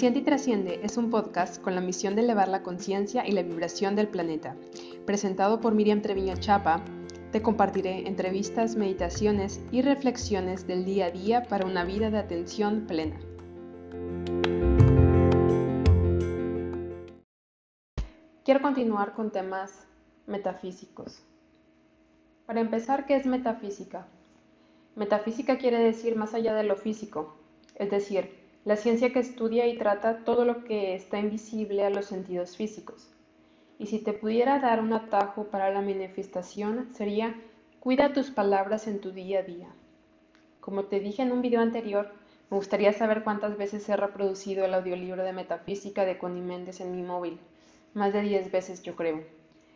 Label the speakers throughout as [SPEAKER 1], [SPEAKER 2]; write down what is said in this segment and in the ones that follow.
[SPEAKER 1] Siente y Trasciende es un podcast con la misión de elevar la conciencia y la vibración del planeta. Presentado por Miriam Treviño Chapa, te compartiré entrevistas, meditaciones y reflexiones del día a día para una vida de atención plena. Quiero continuar con temas metafísicos. Para empezar, ¿qué es metafísica? Metafísica quiere decir más allá de lo físico, es decir, la ciencia que estudia y trata todo lo que está invisible a los sentidos físicos. Y si te pudiera dar un atajo para la manifestación, sería cuida tus palabras en tu día a día. Como te dije en un video anterior, me gustaría saber cuántas veces he reproducido el audiolibro de Metafísica de Connie en mi móvil. Más de 10 veces yo creo.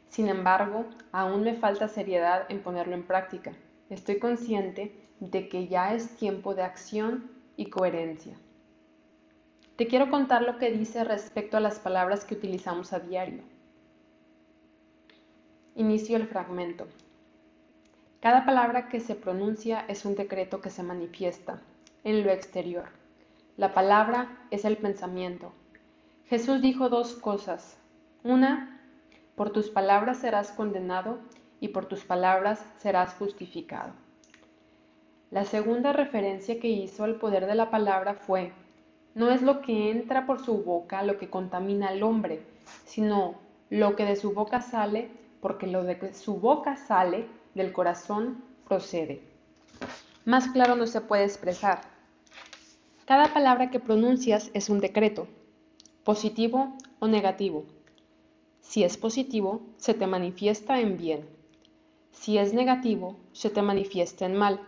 [SPEAKER 1] Sin embargo, aún me falta seriedad en ponerlo en práctica. Estoy consciente de que ya es tiempo de acción y coherencia. Te quiero contar lo que dice respecto a las palabras que utilizamos a diario. Inicio el fragmento. Cada palabra que se pronuncia es un decreto que se manifiesta en lo exterior. La palabra es el pensamiento. Jesús dijo dos cosas. Una, por tus palabras serás condenado y por tus palabras serás justificado. La segunda referencia que hizo al poder de la palabra fue, no es lo que entra por su boca lo que contamina al hombre, sino lo que de su boca sale, porque lo de su boca sale del corazón procede. Más claro no se puede expresar. Cada palabra que pronuncias es un decreto, positivo o negativo. Si es positivo, se te manifiesta en bien. Si es negativo, se te manifiesta en mal.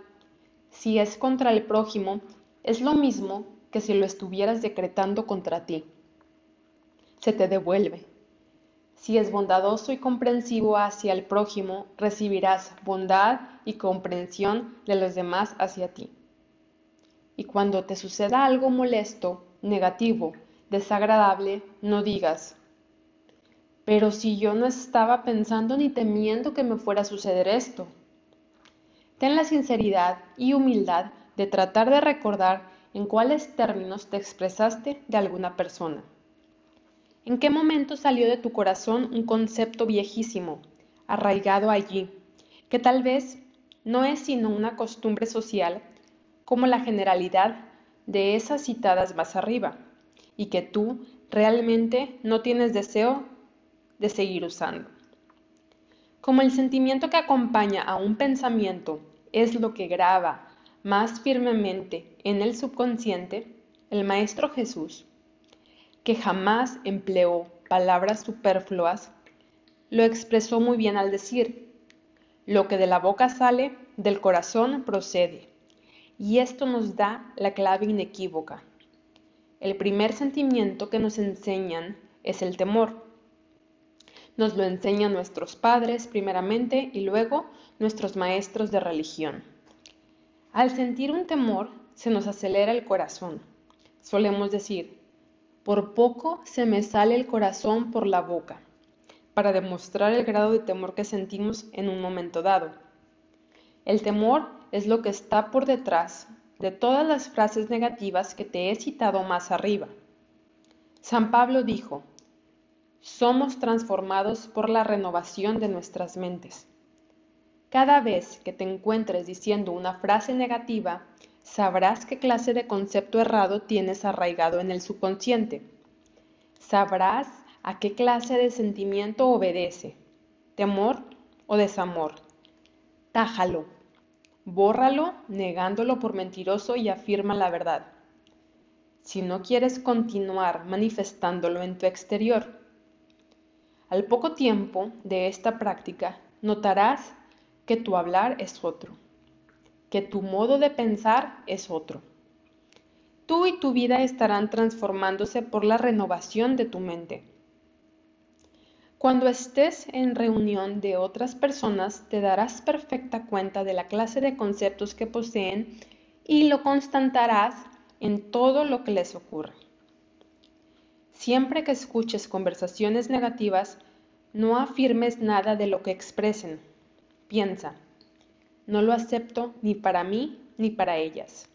[SPEAKER 1] Si es contra el prójimo, es lo mismo que si lo estuvieras decretando contra ti. Se te devuelve. Si es bondadoso y comprensivo hacia el prójimo, recibirás bondad y comprensión de los demás hacia ti. Y cuando te suceda algo molesto, negativo, desagradable, no digas, pero si yo no estaba pensando ni temiendo que me fuera a suceder esto. Ten la sinceridad y humildad de tratar de recordar en cuáles términos te expresaste de alguna persona. ¿En qué momento salió de tu corazón un concepto viejísimo, arraigado allí, que tal vez no es sino una costumbre social como la generalidad de esas citadas más arriba, y que tú realmente no tienes deseo de seguir usando? Como el sentimiento que acompaña a un pensamiento es lo que graba más firmemente en el subconsciente, el Maestro Jesús, que jamás empleó palabras superfluas, lo expresó muy bien al decir, lo que de la boca sale, del corazón procede. Y esto nos da la clave inequívoca. El primer sentimiento que nos enseñan es el temor. Nos lo enseñan nuestros padres primeramente y luego nuestros maestros de religión. Al sentir un temor, se nos acelera el corazón. Solemos decir, por poco se me sale el corazón por la boca, para demostrar el grado de temor que sentimos en un momento dado. El temor es lo que está por detrás de todas las frases negativas que te he citado más arriba. San Pablo dijo, somos transformados por la renovación de nuestras mentes. Cada vez que te encuentres diciendo una frase negativa, sabrás qué clase de concepto errado tienes arraigado en el subconsciente. Sabrás a qué clase de sentimiento obedece, temor o desamor. Tájalo, bórralo negándolo por mentiroso y afirma la verdad. Si no quieres continuar manifestándolo en tu exterior. Al poco tiempo de esta práctica, notarás que tu hablar es otro, que tu modo de pensar es otro. Tú y tu vida estarán transformándose por la renovación de tu mente. Cuando estés en reunión de otras personas, te darás perfecta cuenta de la clase de conceptos que poseen y lo constatarás en todo lo que les ocurre. Siempre que escuches conversaciones negativas, no afirmes nada de lo que expresen Piensa, no lo acepto ni para mí ni para ellas.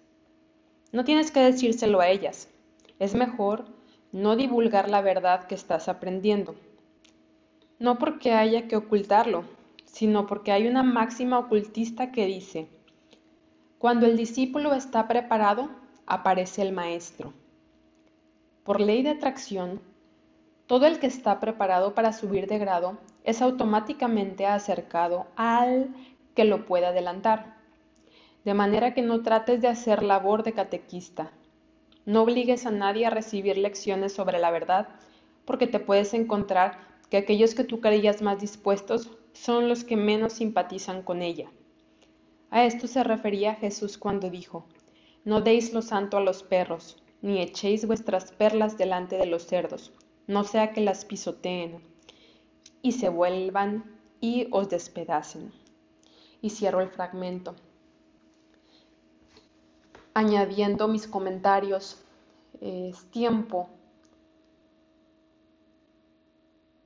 [SPEAKER 1] No tienes que decírselo a ellas. Es mejor no divulgar la verdad que estás aprendiendo. No porque haya que ocultarlo, sino porque hay una máxima ocultista que dice, cuando el discípulo está preparado, aparece el maestro. Por ley de atracción, todo el que está preparado para subir de grado es automáticamente acercado al que lo pueda adelantar. De manera que no trates de hacer labor de catequista. No obligues a nadie a recibir lecciones sobre la verdad, porque te puedes encontrar que aquellos que tú creías más dispuestos son los que menos simpatizan con ella. A esto se refería Jesús cuando dijo, No deis lo santo a los perros, ni echéis vuestras perlas delante de los cerdos, no sea que las pisoteen y se vuelvan y os despedacen. Y cierro el fragmento, añadiendo mis comentarios. Es tiempo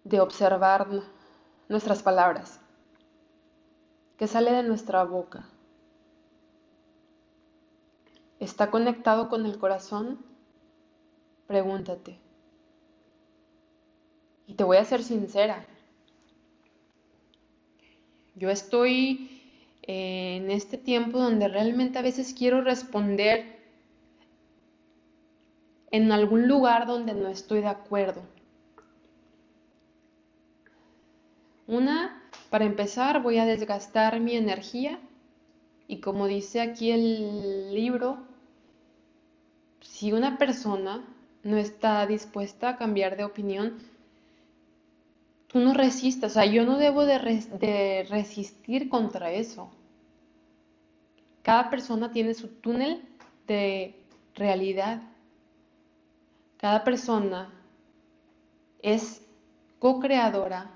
[SPEAKER 1] de observar nuestras palabras, que sale de nuestra boca. ¿Está conectado con el corazón? Pregúntate. Y te voy a ser sincera. Yo estoy en este tiempo donde realmente a veces quiero responder en algún lugar donde no estoy de acuerdo. Una, para empezar, voy a desgastar mi energía y como dice aquí el libro, si una persona no está dispuesta a cambiar de opinión, tú no resistas, o sea, yo no debo de, de resistir contra eso. Cada persona tiene su túnel de realidad. Cada persona es co-creadora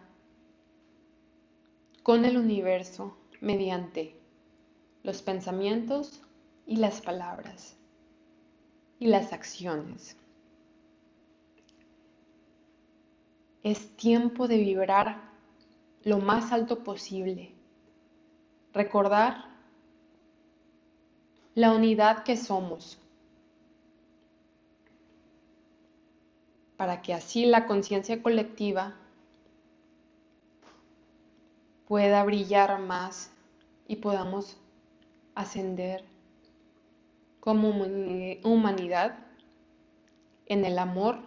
[SPEAKER 1] con el universo mediante los pensamientos y las palabras y las acciones. Es tiempo de vibrar lo más alto posible. Recordar la unidad que somos. Para que así la conciencia colectiva pueda brillar más y podamos ascender como humanidad en el amor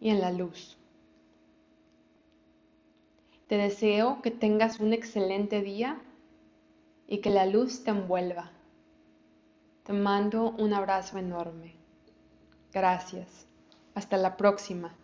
[SPEAKER 1] y en la luz. Te deseo que tengas un excelente día y que la luz te envuelva. Te mando un abrazo enorme. Gracias. Hasta la próxima.